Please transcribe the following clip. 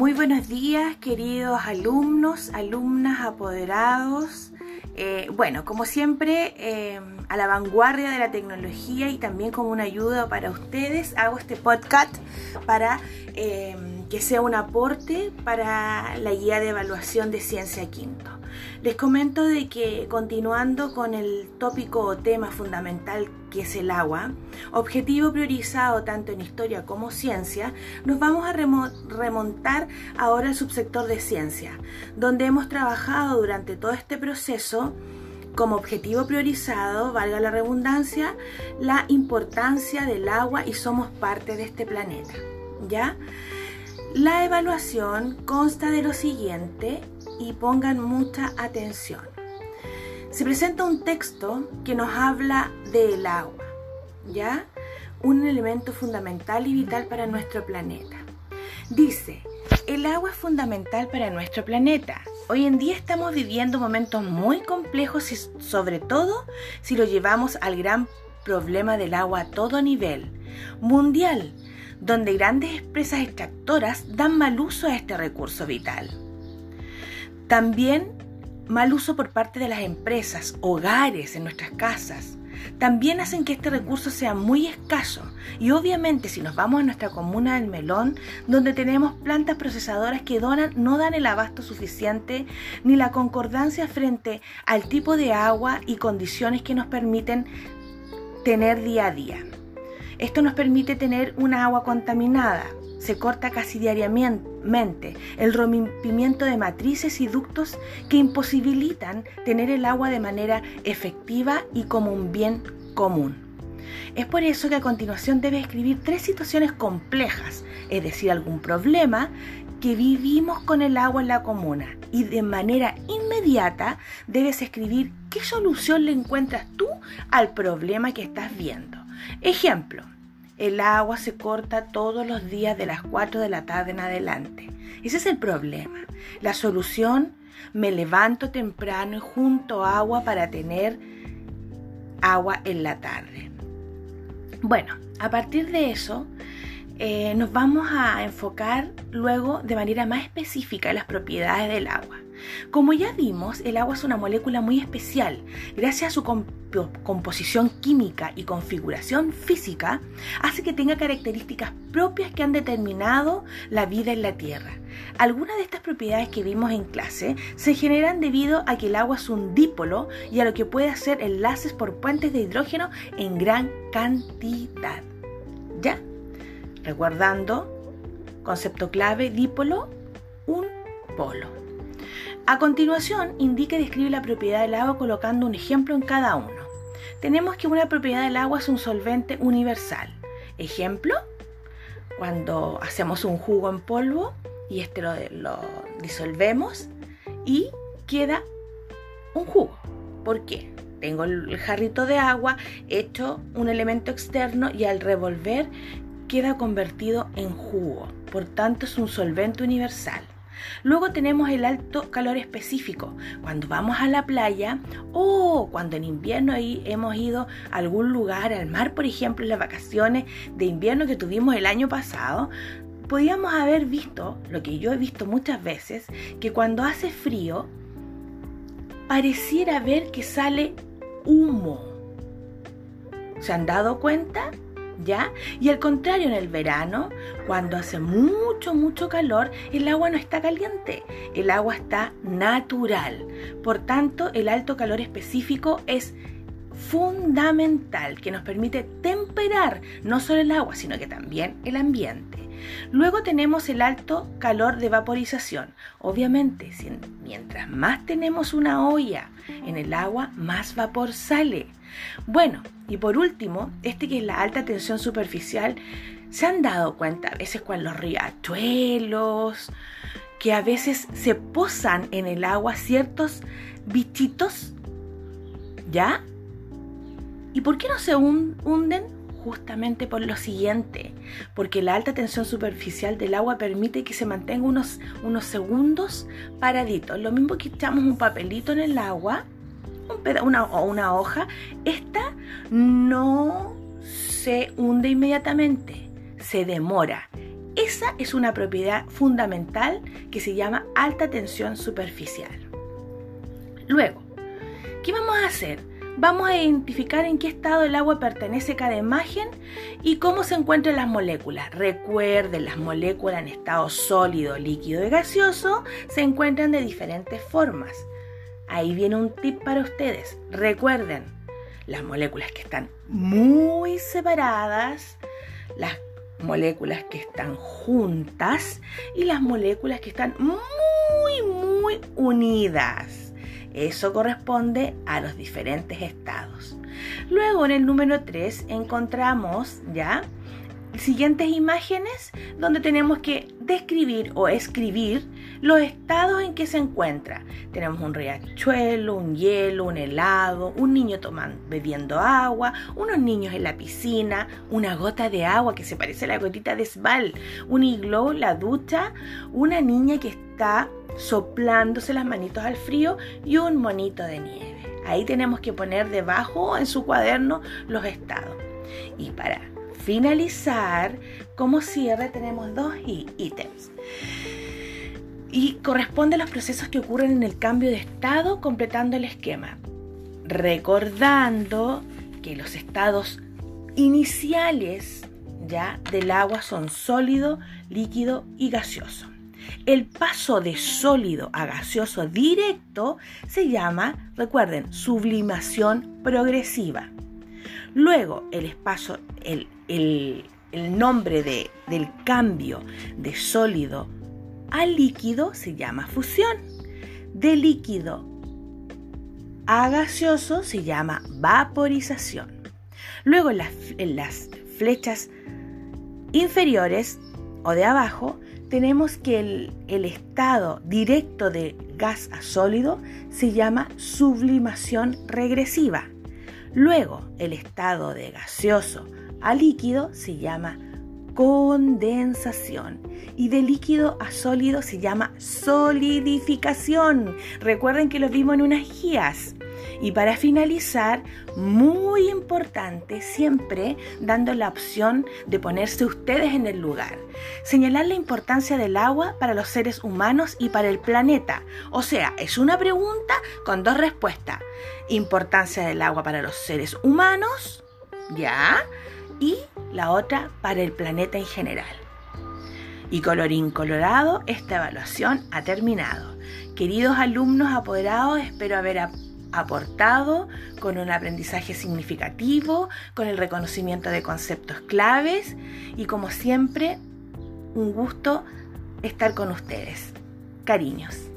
Muy buenos días, queridos alumnos, alumnas, apoderados. Eh, bueno, como siempre, eh, a la vanguardia de la tecnología y también como una ayuda para ustedes, hago este podcast para eh, que sea un aporte para la guía de evaluación de ciencia quinto. Les comento de que continuando con el tópico o tema fundamental que es el agua, objetivo priorizado tanto en historia como ciencia, nos vamos a remontar ahora al subsector de ciencia, donde hemos trabajado durante todo este proceso como objetivo priorizado, valga la redundancia, la importancia del agua y somos parte de este planeta. ¿Ya? La evaluación consta de lo siguiente y pongan mucha atención. Se presenta un texto que nos habla del agua, ¿ya? Un elemento fundamental y vital para nuestro planeta. Dice, el agua es fundamental para nuestro planeta. Hoy en día estamos viviendo momentos muy complejos y sobre todo si lo llevamos al gran problema del agua a todo nivel, mundial, donde grandes empresas extractoras dan mal uso a este recurso vital. También mal uso por parte de las empresas, hogares, en nuestras casas. También hacen que este recurso sea muy escaso. Y obviamente si nos vamos a nuestra comuna del Melón, donde tenemos plantas procesadoras que donan, no dan el abasto suficiente ni la concordancia frente al tipo de agua y condiciones que nos permiten tener día a día. Esto nos permite tener una agua contaminada, se corta casi diariamente el rompimiento de matrices y ductos que imposibilitan tener el agua de manera efectiva y como un bien común. Es por eso que a continuación debes escribir tres situaciones complejas, es decir, algún problema que vivimos con el agua en la comuna y de manera inmediata debes escribir qué solución le encuentras tú al problema que estás viendo. Ejemplo, el agua se corta todos los días de las 4 de la tarde en adelante. Ese es el problema. La solución, me levanto temprano y junto agua para tener agua en la tarde. Bueno, a partir de eso, eh, nos vamos a enfocar luego de manera más específica en las propiedades del agua. Como ya vimos, el agua es una molécula muy especial. Gracias a su composición química y configuración física, hace que tenga características propias que han determinado la vida en la Tierra. Algunas de estas propiedades que vimos en clase se generan debido a que el agua es un dipolo y a lo que puede hacer enlaces por puentes de hidrógeno en gran cantidad. ¿Ya? Recordando, concepto clave, dipolo, un polo. A continuación, indica y describe la propiedad del agua colocando un ejemplo en cada uno. Tenemos que una propiedad del agua es un solvente universal. Ejemplo, cuando hacemos un jugo en polvo y este lo, disolvemos y queda un jugo. ¿Por qué? Tengo el jarrito de agua, hecho un elemento externo y al revolver queda convertido en jugo. Por tanto, es un solvente universal. Luego tenemos el alto calor específico. Cuando vamos a la playa o cuando en invierno hemos ido a algún lugar, al mar, por ejemplo, en las vacaciones de invierno que tuvimos el año pasado, podíamos haber visto, lo que yo he visto muchas veces, que cuando hace frío, pareciera ver que sale humo. ¿Se han dado cuenta? ¿Ya? Y al contrario, en el verano, cuando hace mucho, mucho calor, el agua no está caliente, el agua está natural. Por tanto, el alto calor específico es fundamental que nos permite temperar no solo el agua, sino que también el ambiente. Luego tenemos el alto calor de vaporización. Obviamente, mientras más tenemos una olla en el agua, más vapor sale. Bueno, y por último, este que es la alta tensión superficial, se han dado cuenta a veces con los riachuelos, que a veces se posan en el agua ciertos bichitos, ¿ya? ¿Y por qué no se hunden? Justamente por lo siguiente, porque la alta tensión superficial del agua permite que se mantenga unos, unos segundos paraditos. Lo mismo que echamos un papelito en el agua un una, o una hoja, esta no se hunde inmediatamente, se demora. Es esa es una propiedad fundamental que se llama alta tensión superficial. Luego, ¿qué vamos a hacer? Vamos a identificar en qué estado el agua pertenece cada imagen y cómo se encuentran las moléculas. Recuerden, las moléculas en estado sólido, líquido y gaseoso se encuentran de diferentes formas. Ahí viene un tip para ustedes. Recuerden, las moléculas que están muy separadas, las moléculas que están juntas y las moléculas que están muy, muy unidas. Eso corresponde a los diferentes estados. Luego en el número 3 encontramos ya siguientes imágenes donde tenemos que describir o escribir los estados en que se encuentra. Tenemos un riachuelo, un hielo, un helado, un niño tomando, bebiendo agua, unos niños en la piscina, una gota de agua que se parece a la gotita de Sval, un igloo, la ducha, una niña que está soplándose las manitos al frío y un monito de nieve. Ahí tenemos que poner debajo en su cuaderno los estados. Y para finalizar, como cierre tenemos dos ítems. Y corresponde a los procesos que ocurren en el cambio de estado completando el esquema. Recordando que los estados iniciales ya del agua son sólido, líquido y gaseoso. El paso de sólido a gaseoso directo se llama, recuerden, sublimación progresiva. Luego, el espacio, el, nombre de, del cambio de sólido a líquido se llama fusión. De líquido a gaseoso se llama vaporización. Luego en las, en las flechas inferiores o de abajo tenemos que el, estado directo de gas a sólido se llama sublimación regresiva. Luego, el estado de gaseoso a líquido se llama condensación y de líquido a sólido se llama solidificación. Recuerden que lo vimos en unas guías. Y para finalizar, muy importante, siempre dando la opción de ponerse ustedes en el lugar. Señalar la importancia del agua para los seres humanos y para el planeta. O sea, es una pregunta con dos respuestas. Importancia del agua para los seres humanos, ¿ya? Y la otra para el planeta en general. Y colorín colorado, esta evaluación ha terminado. Queridos alumnos apoderados, espero haber aportado con un aprendizaje significativo, con el reconocimiento de conceptos claves y como siempre, un gusto estar con ustedes. Cariños.